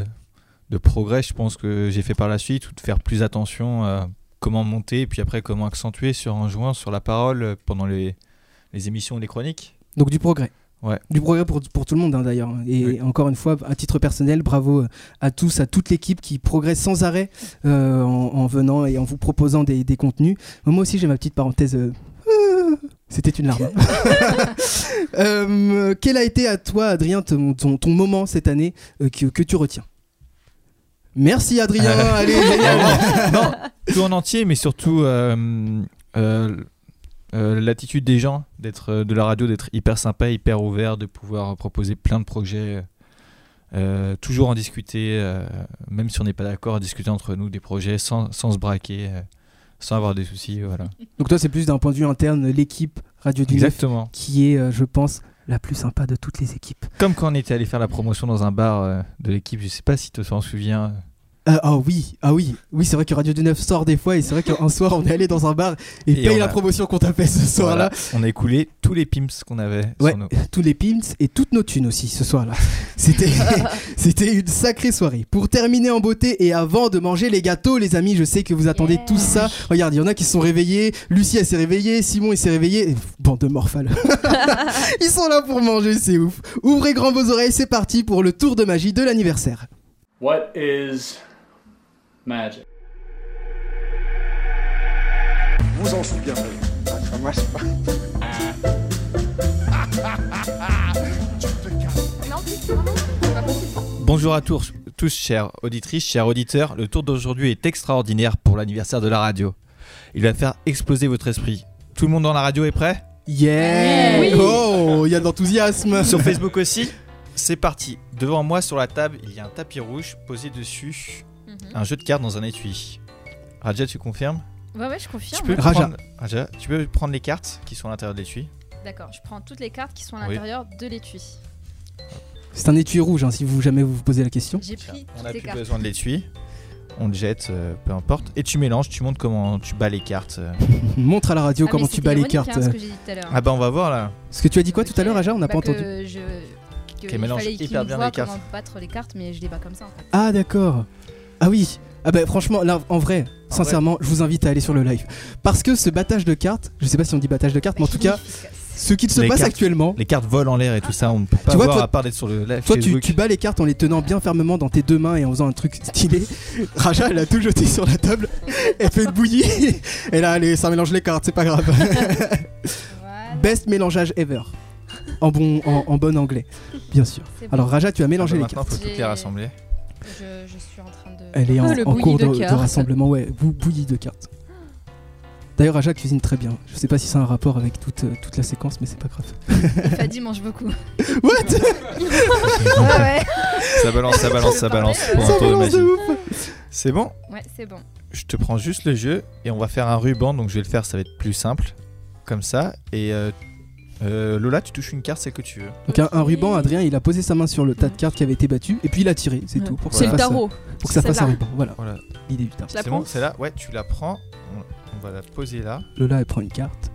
de progrès. Je pense que j'ai fait par la suite, ou de faire plus attention à comment monter, et puis après comment accentuer sur un jouant, sur la parole euh, pendant les, les émissions les chroniques. Donc du progrès. Ouais. Du progrès pour, pour tout le monde hein, d'ailleurs. Et Oui. encore une fois, à titre personnel, bravo à tous, à toute l'équipe qui progresse sans arrêt euh, en, en venant et en vous proposant des, des contenus. Moi aussi j'ai ma petite parenthèse. C'était une larme. Euh, quel a été à toi, Adrien, ton, ton- ton moment cette année euh, que, que tu retiens? Merci Adrien, Euh, allez, non, tout en entier, mais surtout euh, euh, euh, l'attitude des gens, d'être euh, de la radio, d'être hyper sympa, hyper ouvert, de pouvoir proposer plein de projets, euh, toujours en discuter, euh, même si on n'est pas d'accord, discuter entre nous des projets sans, sans se braquer, euh, sans avoir des soucis, voilà. Donc toi c'est plus d'un point de vue interne, l'équipe Radio du Exactement. qui est, euh, je pense, la plus sympa de toutes les équipes. Comme quand on était allé faire la promotion dans un bar euh, de l'équipe, je sais pas si tu t'en souviens. Ah ah oui, ah oui, oui c'est vrai que Radio du Neuf sort des fois et c'est vrai qu'un soir on est allé dans un bar et, Et paye la promotion qu'on t'a fait ce soir-là. Voilà. On a écoulé tous les pimps qu'on avait. sur Ouais, nos- tous les pimps et toutes nos thunes aussi ce soir-là. C'était, c'était une sacrée soirée. Pour terminer en beauté et avant de manger les gâteaux, les amis, je sais que vous attendez Yeah. tous ça. Regarde, il y en a qui se sont réveillés. Lucie, elle s'est réveillée. Simon, il s'est réveillé. Bande de morphales. Ils sont là pour manger, c'est ouf. Ouvrez grand vos oreilles, c'est parti pour le tour de magie de l'anniversaire. What is magic? Vous en souviendrez. Ah, moi, c'est pas- Bonjour à tous, tous chères auditrices, chers auditeurs. Le tour d'aujourd'hui est extraordinaire pour l'anniversaire de la radio. Il va faire exploser votre esprit. Tout le monde dans la radio est prêt? Yeah Oui. Oh, il y a de l'enthousiasme Sur Facebook aussi C'est parti. Devant moi sur la table, il y a un tapis rouge posé dessus. Un jeu de cartes dans un étui. Raja, tu confirmes Ouais, ouais, je confirme. tu peux, Raja. prendre... Raja, tu peux prendre les cartes qui sont à l'intérieur de l'étui D'accord, je prends toutes les cartes qui sont à Oui. l'intérieur de l'étui. C'est un étui rouge, hein, si vous jamais vous vous posez la question. J'ai pris On n'a plus cartes. besoin de l'étui. On le jette, euh, peu importe. Et tu mélanges, tu montres comment tu bats les cartes. euh. Montre à la radio Ah, comment tu bats les cartes. hein, ce que j'ai dit tout à l'heure. Ah bah on va voir là. Ce que tu as dit quoi tout à l'heure, Aja On n'a Bah pas que entendu. Je... que Qu'elle il mélange hyper bien les cartes. comment battre les cartes, mais je les bats comme ça en fait. Ah d'accord. Ah oui. Ah bah franchement, là, en vrai, En sincèrement, je vous invite à aller sur le live. Parce que ce battage de cartes, je sais pas si on dit battage de cartes, mais en tout cas, ce qu'il se Les passe cartes. actuellement, Les cartes volent en l'air et tout ça, on ne peut pas Tu vois, voir toi- à part d'être sur le live toi tu, bats les cartes en les tenant bien fermement dans tes deux mains et en faisant un truc stylé. Raja, elle a tout jeté sur la table, elle fait une bouillie, et là, allez, ça mélange les cartes, c'est pas grave. Voilà. Best mélangeage ever. En bon, en, en bon anglais, bien sûr. Bon. Alors Raja, tu as Ah bah mélangé les maintenant, cartes. faut toutes les rassembler. Je, je suis en train de. Elle est en, cours de de, de cartes. rassemblement, ouais, bou- bouillie de cartes. D'ailleurs, Raja cuisine très bien. Je sais pas si c'est un rapport avec toute, euh, toute la séquence, mais c'est pas grave. Fadi mange beaucoup. What? Ah ouais. Ça balance, ça balance, ça balance pour Ça de balance magie. de ouf C'est bon? Ouais, c'est bon. Je te prends juste le jeu et on va faire un ruban, donc je vais le faire, ça va être plus simple. Comme ça. Et euh, euh, Lola, tu touches une carte, c'est que tu veux. Donc un, un ruban, Adrien, il a posé sa main sur le tas de cartes qui avait été battu, et puis il a tiré, c'est Ouais. tout. Pour que C'est ça le fasse- tarot. Pour que ça fasse un Celle-là. ruban, voilà. Voilà. L'idée du tarot. Je la C'est bon, c'est là Ouais, tu la prends. On, on va la poser là. Lola, elle prend une carte.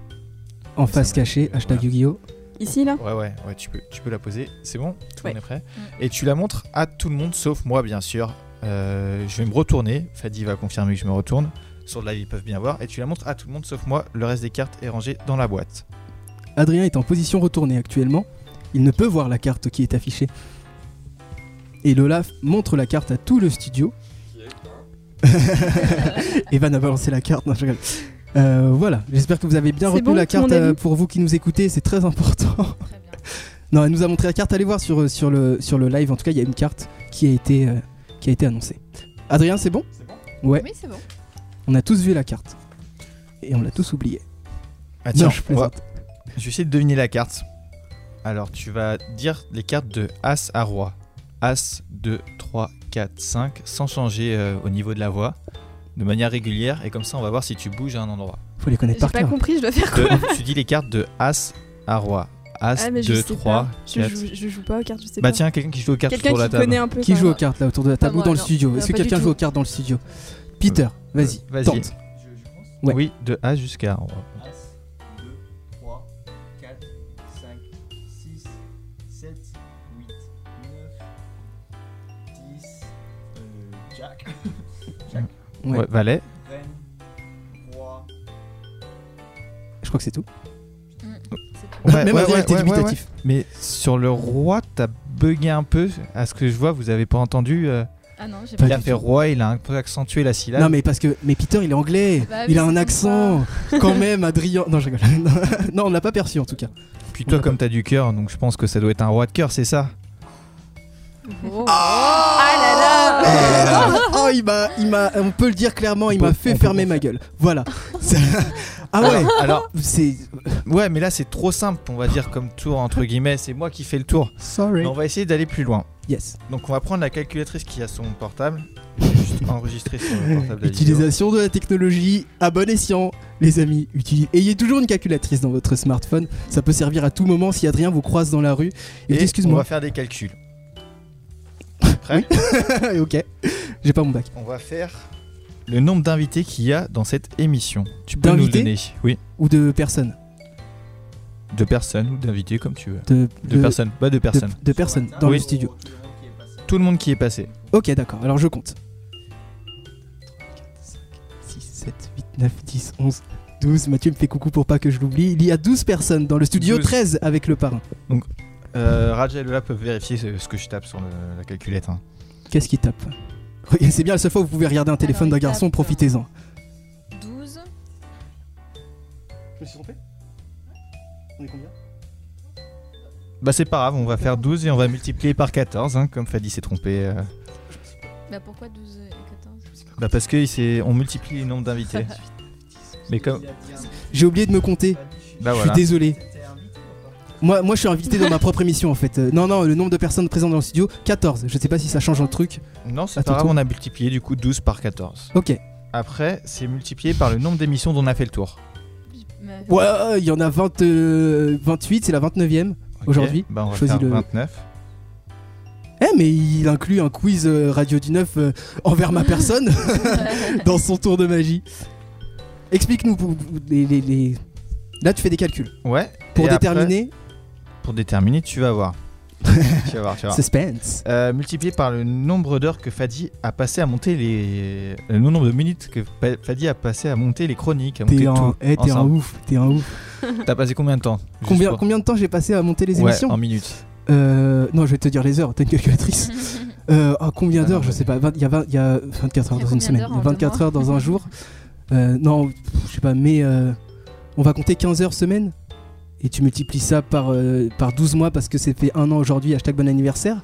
En face va. cachée, hashtag Voilà. Yu-Gi-Oh! Ici, là? Ouais, ouais, ouais, tu peux, tu peux la poser. C'est bon? Tout le Ouais. monde est prêt? Et tu la montres à tout le monde, sauf moi, bien sûr. Euh, je vais me retourner. Fadi va confirmer que je me retourne. Sur le live, ils peuvent bien voir. Et tu la montres à tout le monde, sauf moi. Le reste des cartes est rangé dans la boîte. Adrien est en position retournée actuellement. Il ne peut voir la carte qui est affichée. Et Lola montre la carte à tout le studio. Evan a balancé la carte. Non, je rigole. Euh, voilà, j'espère que vous avez bien retenu bon, la carte euh, pour vous qui nous écoutez, c'est très important. Très bien. Non, elle nous a montré la carte. Allez voir sur, euh, sur, le, sur le live. En tout cas, il y a une carte qui a été, euh, qui a été annoncée. Adrien, c'est bon? Ouais, Oui, c'est bon. on a tous vu la carte. Et on l'a tous oublié. Ah, non, tiens, je on va- plaisante. Je vais essayer de deviner la carte. Alors, tu vas dire les cartes de As à Roi. As, 2, 3, 4, 5, sans changer euh, au niveau de la voix. de manière régulière et comme ça on va voir si tu bouges à un endroit. Faut les connaître J'ai par pas cœur. compris, je dois faire quoi De- tu dis les cartes de As à Roi. As, Ah, mais je 2, sais 3, pas. Je 4. joue, je joue pas aux cartes, je sais Bah pas. tiens, quelqu'un qui joue aux cartes Quelqu'un autour de qui la table. connaît un peu. Qui quand joue aux même. cartes là autour de la table ou dans le non. studio Euh, Est-ce que pas quelqu'un joue aux cartes dans le studio? Peter, vas-y. Vas-y. Tente. Ouais. Oui, de As jusqu'à Roi. Ouais. Roi, Je crois que c'est tout. Ouais, Même ouais, ouais, ouais, ouais, dubitatif. ouais. Mais sur le Roi, t'as bugué un peu. À ce que je vois, vous avez pas entendu. euh, Ah non, j'ai Pas il a fait tout. Roi, il a un peu accentué la syllabe. Non mais parce que mais Peter il est anglais, Bah il a un accent quand même Adrien. Non je rigole. non on l'a pas perçu en tout cas. Puis toi, comme t'as du cœur, donc je pense que ça doit être un roi de cœur, c'est ça Oh. Ah là oh il m'a il m'a on peut le dire clairement il m'a fait fermer ma gueule. Voilà. Ah ouais. Alors, C'est ouais, mais là c'est trop simple, on va dire comme tour entre guillemets. C'est moi qui fais le tour. sorry. Mais on va essayer d'aller plus loin. Yes. Donc on va prendre la calculatrice qui a son portable. Je vais juste enregistrer sur le portable. Utilisation de la technologie à bon escient, les amis. Utilisez- Ayez toujours une calculatrice dans votre smartphone. Ça peut servir à tout moment si Adrien vous croise dans la rue. Et, Et dit, on excuse-moi. va faire des calculs. Prêt ok. J'ai pas mon bac. On va faire le nombre d'invités qu'il y a dans cette émission. Tu peux nous le donner Oui. Ou de personnes. De personnes ou d'invités comme tu veux. De, De, personnes, pas de de- personnes. de personnes dans Oui. le studio. Tout le monde qui est passé. Ok, d'accord. Alors je compte. 6, 7, 8, 9, 10, 11, 12. Mathieu me fait coucou pour pas que je l'oublie. Il y a 12 personnes dans le studio, 12. 13 avec le parrain. Euh, Raja et Lola peuvent vérifier ce, ce que je tape sur le- la calculette. hein. Qu'est-ce qu'il tape C'est bien la seule fois où vous pouvez regarder un téléphone d'un il garçon, tape, profitez-en. 12. Je me suis trompé On est combien Bah c'est pas grave, on va faire 12 et on va multiplier par 14, hein, comme Fadi s'est trompé. euh. Bah pourquoi 12 et 14 Bah parce que il s'est- on multiplie le nombre d'invités. Mais comme... J'ai oublié de me compter. Bah Je voilà. suis désolé. Moi, moi, je suis invité dans ma propre émission en fait. Euh, non, non, le nombre de personnes présentes dans le studio, 14. Je sais pas si ça change le truc. Non, c'est Attends, pas grave, on a multiplié du coup 12 par 14. Ok. Après, c'est multiplié par le nombre d'émissions dont on a fait le tour. Ouais, il y en a 20, euh, 28, c'est la 29ème Ok, aujourd'hui. Bah on va faire le- 29. Eh, mais il inclut un quiz euh, Radio du 9 euh, envers ma personne dans son tour de magie. Explique-nous les, les- les- Là, tu fais des calculs. Ouais. Pour et après- déterminer Pour déterminer, tu vas voir. tu vas voir, tu vas voir. suspense. Euh, multiplié par le nombre d'heures que Fadi a passé à monter les. Le nombre de minutes que Fa- Fadi a passé à monter les chroniques, à monter T'es un, tout. eh, t'es un ensemble. ouf, t'es un ouf. T'as passé combien de temps Juste Combien, pour- combien de temps j'ai passé à monter les Ouais, émissions en minutes. Euh, Non, je vais te dire les heures, t'as une calculatrice. Euh, ah, combien d'heures Je sais pas, vingt- il y, a vingt- il y a 24 heures Il y a dans une combien semaine, d'heures il y a en deux 24 mois heures dans un jour. Euh, non, pff, je sais pas, mais euh, on va compter 15 heures semaine. Et tu multiplies ça par, euh, par 12 mois parce que c'est fait un an aujourd'hui, hashtag bon anniversaire.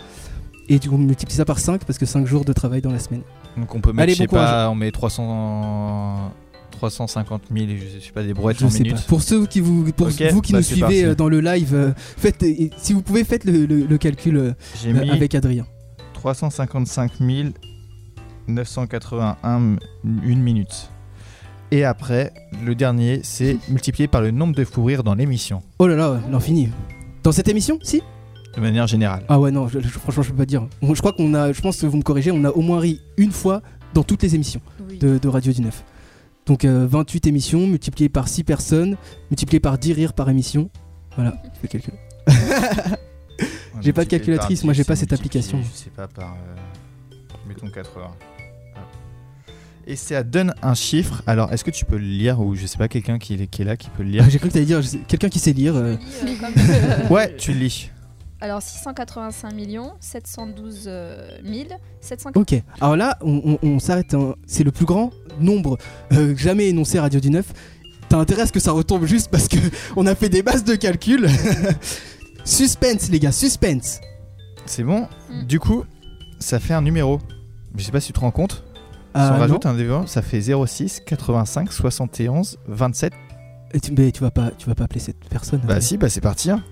Et tu multiplies ça par 5 parce que 5 jours de travail dans la semaine. Donc on peut mettre, Allez, je sais bon pas, on met 300... 350 000, et je sais pas, des brouettes Je en sais minutes. pas. Pour ceux qui vous, pour vous qui bah, nous suivez parti. euh, dans le live, euh, faites, et si vous pouvez, faites le, le- le calcul euh, avec Adrien. 355 981 m- une minute. Et après, le dernier, c'est multiplié par le nombre de fous rires dans l'émission, Oh là là, l'infini. Dans cette émission Si? De manière générale. Ah ouais, non, je- je- franchement, je peux pas dire. Je crois qu'on a, je pense que vous me corrigez, on a au moins ri une fois dans toutes les émissions Oui. de, de Radio 19. Donc euh, 28 émissions multipliées par 6 personnes, multipliées par 10 rires par émission. Voilà, je fais le calcul. Ouais, J'ai pas de calculatrice, moi, j'ai 10, pas cette application. Je sais pas, par. euh, mettons 4 heures. Hop. Et ça donne un chiffre. Alors, est-ce que tu peux le lire ou je sais pas, quelqu'un qui, est- qui est là qui peut le lire Ah, J'ai cru que t'allais dire quelqu'un qui sait lire. euh, euh, Ouais, tu le lis. Alors 685 millions 712 euh, 000 700 Ok, alors là, on, on- on s'arrête. hein. C'est le plus grand nombre euh, jamais énoncé à Radio du 9. T'as intérêt à ce que ça retombe juste parce que on a fait des bases de calcul. suspense, les gars, suspense. C'est bon. Mm. Du coup, ça fait un numéro. Je sais pas si tu te rends compte. Si on non. rajoute un numéro, ça fait 06 85 71 27. Et tu, mais tu vas pas, tu vas pas appeler cette personne. Bah après. si, bah c'est parti. hein.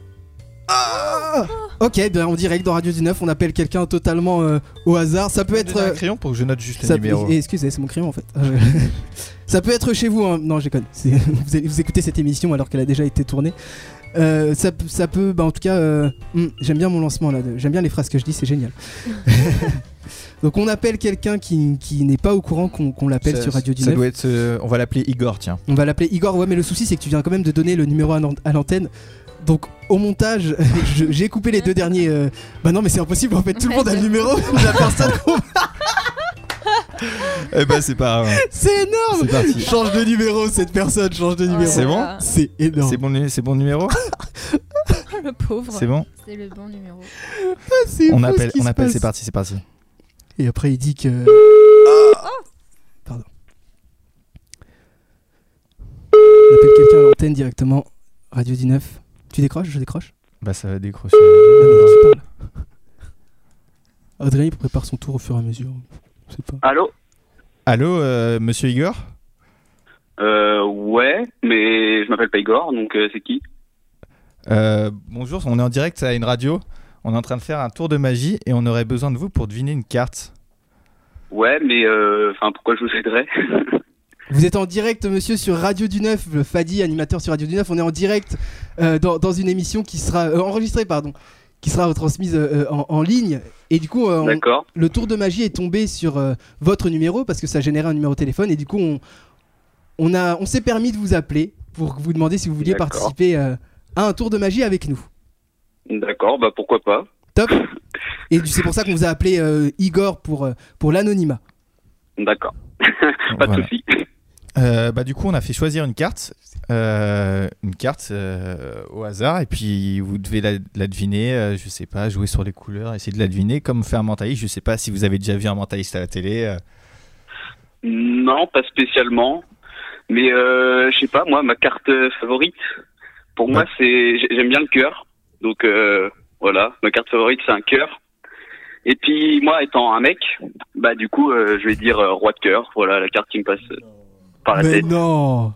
Ah Ok, bien en direct dans Radio du 9, on appelle quelqu'un totalement euh, au hasard. Ça peut être. un euh, crayon pour que je note juste le numéro. eh, Excusez, c'est mon crayon en fait. Euh, ça peut être chez vous, hein. non, je déconne. C'est- Vous, vous écoutez cette émission alors qu'elle a déjà été tournée. Euh, ça, ça peut, bah en tout cas, euh, hmm, j'aime bien mon lancement là. J'aime bien les phrases que je dis, c'est génial. Donc on appelle quelqu'un qui, qui n'est pas au courant qu'on qu'on l'appelle Ça- sur Radio ça 19. doit être, euh, on va l'appeler Igor, tiens. On va l'appeler Igor, ouais, mais le souci c'est que tu viens quand même de donner le numéro à l'an- à l'antenne. Donc au montage, je- j'ai coupé les deux derniers. euh, Bah non, mais c'est impossible en fait, tout le monde a le numéro la personne qu'on Eh ben c'est pas grave. C'est énorme C'est parti. Change de numéro, cette personne, change de numéro. C'est bon C'est énorme. C'est bon, c'est bon numéro le pauvre. C'est bon C'est le bon numéro. C'est On appelle, on appelle, passe. c'est parti, c'est parti. Et après il dit que. Pardon. On appelle quelqu'un à l'antenne directement. Radio 19. Tu décroches Je décroche Bah ça va décrocher. Ah, mais tu parles. Adrien il prépare son tour au fur et à mesure. Je sais pas. Allô? Allô, euh, monsieur Igor? Euh, ouais, mais je m'appelle pas Igor, donc euh, c'est qui? Euh, Bonjour, on est en direct à une radio? On est en train de faire un tour de magie et on aurait besoin de vous pour deviner une carte. Ouais, mais euh, enfin, pourquoi je vous aiderais Vous êtes en direct, monsieur, sur Radio du Neuf, le Fadi, animateur sur Radio du Neuf. On est en direct euh, dans, dans une émission qui sera euh, enregistrée, pardon, qui sera retransmise euh, en, en ligne. Et du coup, euh, on- le tour de magie est tombé sur euh, votre numéro parce que ça générait un numéro de téléphone. Et du coup, on, on, a, on s'est permis de vous appeler pour vous demander si vous vouliez participer euh, à un tour de magie avec nous. D'accord, bah pourquoi pas. Top. Et c'est pour ça qu'on vous a appelé euh, Igor pour, euh, pour l'anonymat. D'accord. pas de Voilà. souci. Euh, bah du coup, on a fait choisir une carte, euh, une carte euh, au hasard, et puis vous devez la, la deviner. euh, je sais pas, jouer sur les couleurs, essayer de la deviner, comme fait un mentaliste. Je sais pas si vous avez déjà vu un mentaliste à la télé. euh. Non, pas spécialement. Mais euh, je sais pas, moi, ma carte favorite, pour moi, c'est j'ai- j'aime bien le cœur. Donc euh, voilà, ma carte favorite, c'est un cœur. Et puis moi, étant un mec, bah du coup, euh, je vais dire euh, roi de cœur. Voilà, la carte qui me passe euh, par la Mais tête. non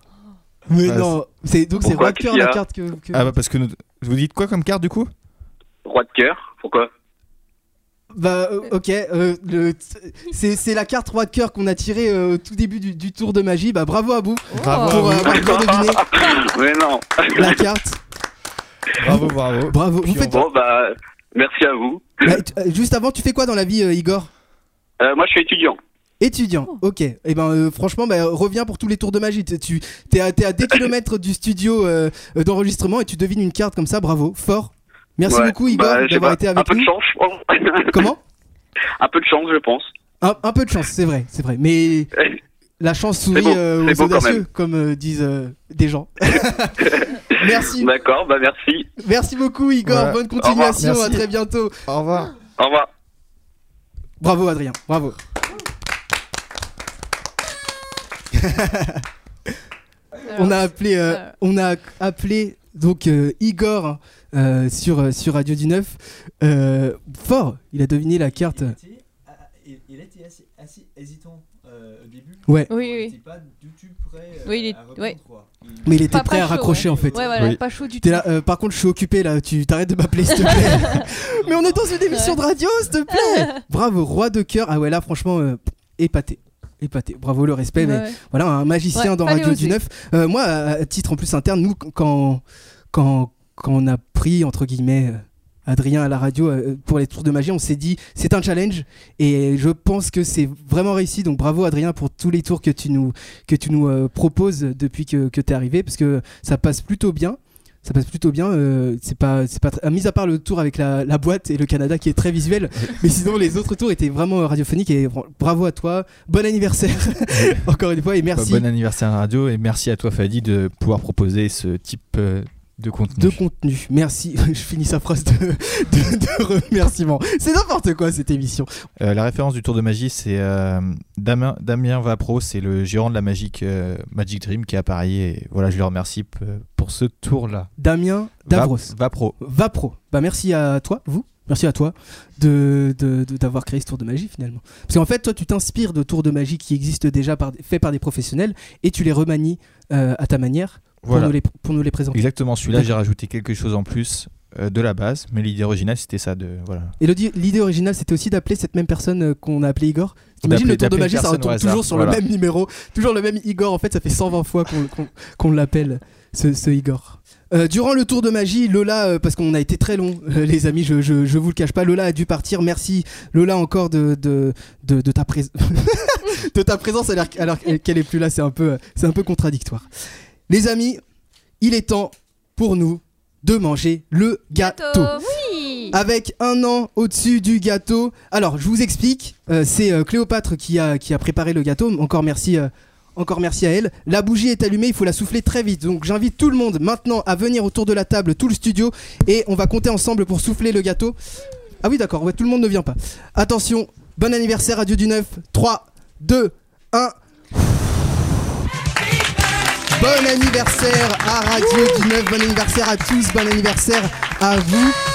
Mais Ouais, non c'est, Donc c'est Roi de cœur la carte que. que- Ah bah parce que nous- vous dites quoi comme carte du coup? Roi de cœur, pourquoi? Bah euh, ok, euh, le- c'est, c'est la carte roi de cœur qu'on a tirée euh, au tout début du, du tour de magie. Bah bravo à vous Bravo pour à euh, avoir deviné Mais non. la carte. Bravo, bravo. Bravo. Vous faites- Bon bah merci à vous. Bah, tu- euh, juste avant, tu fais quoi dans la vie, euh, Igor Euh, moi, je suis étudiant. Étudiant, ok. Et ben euh, franchement, bah, reviens pour tous les tours de magie. Tu, t'es, à, t'es à des kilomètres du studio d'enregistrement et tu devines une carte comme ça. Bravo, fort. Merci Ouais. beaucoup, Igor, Bah, d'avoir été Un avec peu nous. de chance, je pense. Comment Un peu de chance, je pense. un, un peu de chance, c'est vrai, c'est vrai. Mais la chance sourit beau, euh, aux audacieux, comme euh, disent euh, des gens. merci, D'accord, bah merci. merci beaucoup, Igor. Ouais. Bonne continuation. À très bientôt. Au revoir. Au revoir. Bravo, Adrien. Bravo. on a appelé, euh, on a appelé donc euh, Igor euh, sur sur Radio du Neuf. Fort, il a deviné la carte. Il était assez, assez hésitant au début. Ouais. Oui, oui. Il pas du tout prêt Oui, il est- ouais. Mais il était Pas- prêt pas à chaud, raccrocher ouais. en fait. Ouais, voilà, Oui. pas chaud du tout. là, euh, par contre, je suis occupé là. Tu t'arrêtes de m'appeler, s'il te plaît. Mais on est dans une émission de radio, s'il te plaît. Bravo, roi de cœur. Ah ouais, là, franchement, euh, épaté. Épaté. Bravo le respect. mais Ouais, voilà, un magicien Ouais, dans Radio du. Neuf. Euh, moi, à à titre en plus interne, nous, quand, quand, quand on a pris, entre guillemets, euh, Adrien à la radio euh, pour les tours de magie, on s'est dit c'est un challenge et je pense que c'est vraiment réussi. Donc bravo Adrien pour tous les tours que tu nous, que tu nous euh, proposes depuis que, que tu es arrivé parce que ça passe plutôt bien. Ça passe plutôt bien. euh, c'est pas, c'est pas très- mis à part le tour avec la, la boîte et le Canada qui est très visuel, mais sinon les autres tours étaient vraiment radiophoniques et bra- bravo à toi. Bon anniversaire encore une fois et merci. Bon anniversaire à la radio et merci à toi Fadi de pouvoir proposer ce type de contenu. de contenu. Merci. Je finis sa phrase de, de, de remerciement. C'est n'importe quoi cette émission. Euh, la référence du tour de magie, c'est euh, Damien, Damien Vapro, c'est le gérant de la Magic, euh, Magic Dream qui est à Paris. Et voilà, je le remercie pour ce tour-là. Damien Va- Davros. Vapro. Vapro. Bah merci à toi, vous. Merci à toi de de- de- d'avoir créé ce tour de magie finalement. Parce qu'en fait, toi, tu t'inspires de tours de magie qui existent déjà par, faits par des professionnels et tu les remanies euh, à ta manière pour, nous les, pour nous les présenter. Exactement, celui-là, j'ai rajouté quelque chose en plus. euh, de la base, mais l'idée originale c'était ça de voilà. Et l'idée originale, c'était aussi d'appeler cette même personne euh, qu'on a appelé Igor. T'imagines le tour de magie, ça retombe hasard, toujours sur voilà. le même numéro, toujours le même Igor. En fait, ça fait 120 fois qu'on l'appelle, ce, ce Igor. Euh, durant le tour de magie, Lola, euh, parce qu'on a été très long, euh, les amis, je, je, je vous le cache pas, Lola a dû partir. Merci Lola encore de, de, de, de ta, prés- de ta présence alors, alors qu'elle est plus là, c'est un, peu, c'est un peu contradictoire. Les amis, il est temps pour nous de manger le gâteau. Oui Avec un an au-dessus du gâteau. Alors, je vous explique. euh, c'est euh, Cléopâtre qui a, qui a préparé le gâteau. Encore merci, euh, encore merci à elle. La bougie est allumée, il faut la souffler très vite. Donc, j'invite tout le monde maintenant à venir autour de la table, tout le studio, et on va compter ensemble pour souffler le gâteau. Ah oui, d'accord, ouais, tout le monde ne vient pas. Attention, bon anniversaire, Radio du 9. 3, 2, 1. Bon anniversaire à Radio du 9, bon anniversaire à tous, bon anniversaire à vous.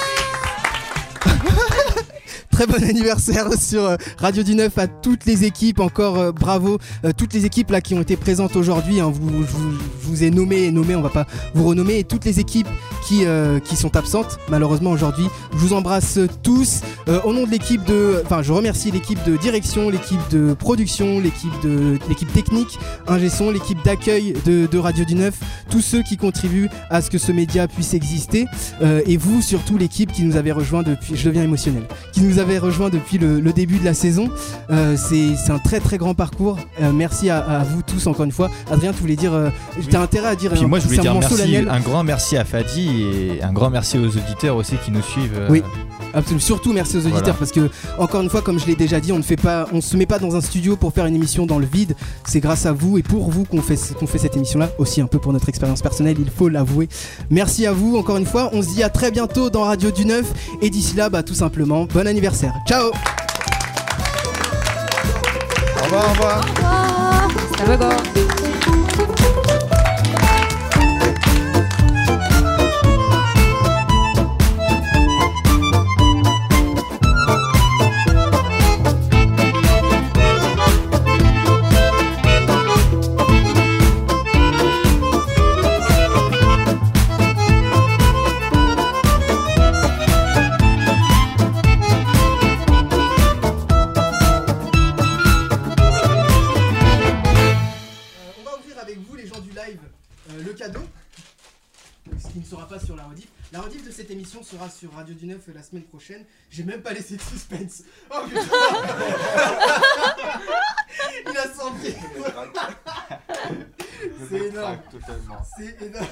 Très bon anniversaire sur euh, Radio du 9 à toutes les équipes, encore euh, bravo, euh, toutes les équipes là qui ont été présentes aujourd'hui, hein, vous, je, vous, vous ai nommé et nommé, on va pas vous renommer, et toutes les équipes qui, euh, qui sont absentes malheureusement aujourd'hui, je vous embrasse tous, Euh, au nom de l'équipe de, enfin je remercie l'équipe de direction, l'équipe de production, l'équipe de l'équipe technique, ingé son, l'équipe d'accueil de, Radio du 9, tous ceux qui contribuent à ce que ce média puisse exister, euh, et vous surtout l'équipe qui nous avait rejoint depuis, je deviens émotionnel, qui nous avait rejoint depuis le, le début de la saison. Euh, c'est un très très grand parcours. Euh, merci à, à vous tous encore une fois. Adrien, tu voulais dire, euh, t'as intérêt à dire. Puis un- moi je voulais un dire moment merci, un grand merci à Fadi et un grand merci aux auditeurs aussi qui nous suivent. euh, Oui, absolument. Surtout merci aux auditeurs Voilà. parce que encore une fois, comme je l'ai déjà dit, on ne fait pas, on se met pas dans un studio pour faire une émission dans le vide. C'est grâce à vous et pour vous qu'on fait qu'on fait cette émission-là. Aussi un peu pour notre expérience personnelle, il faut l'avouer. Merci à vous encore une fois. On se dit à très bientôt dans Radio du Neuf et d'ici là, bah tout simplement, bon anniversaire. Ciao. Au revoir, au revoir. Hasta luego. La rediff. De cette émission sera sur Radio du 9 la semaine prochaine. J'ai même pas laissé de suspense. Oh putain Il a senti C'est énorme C'est énorme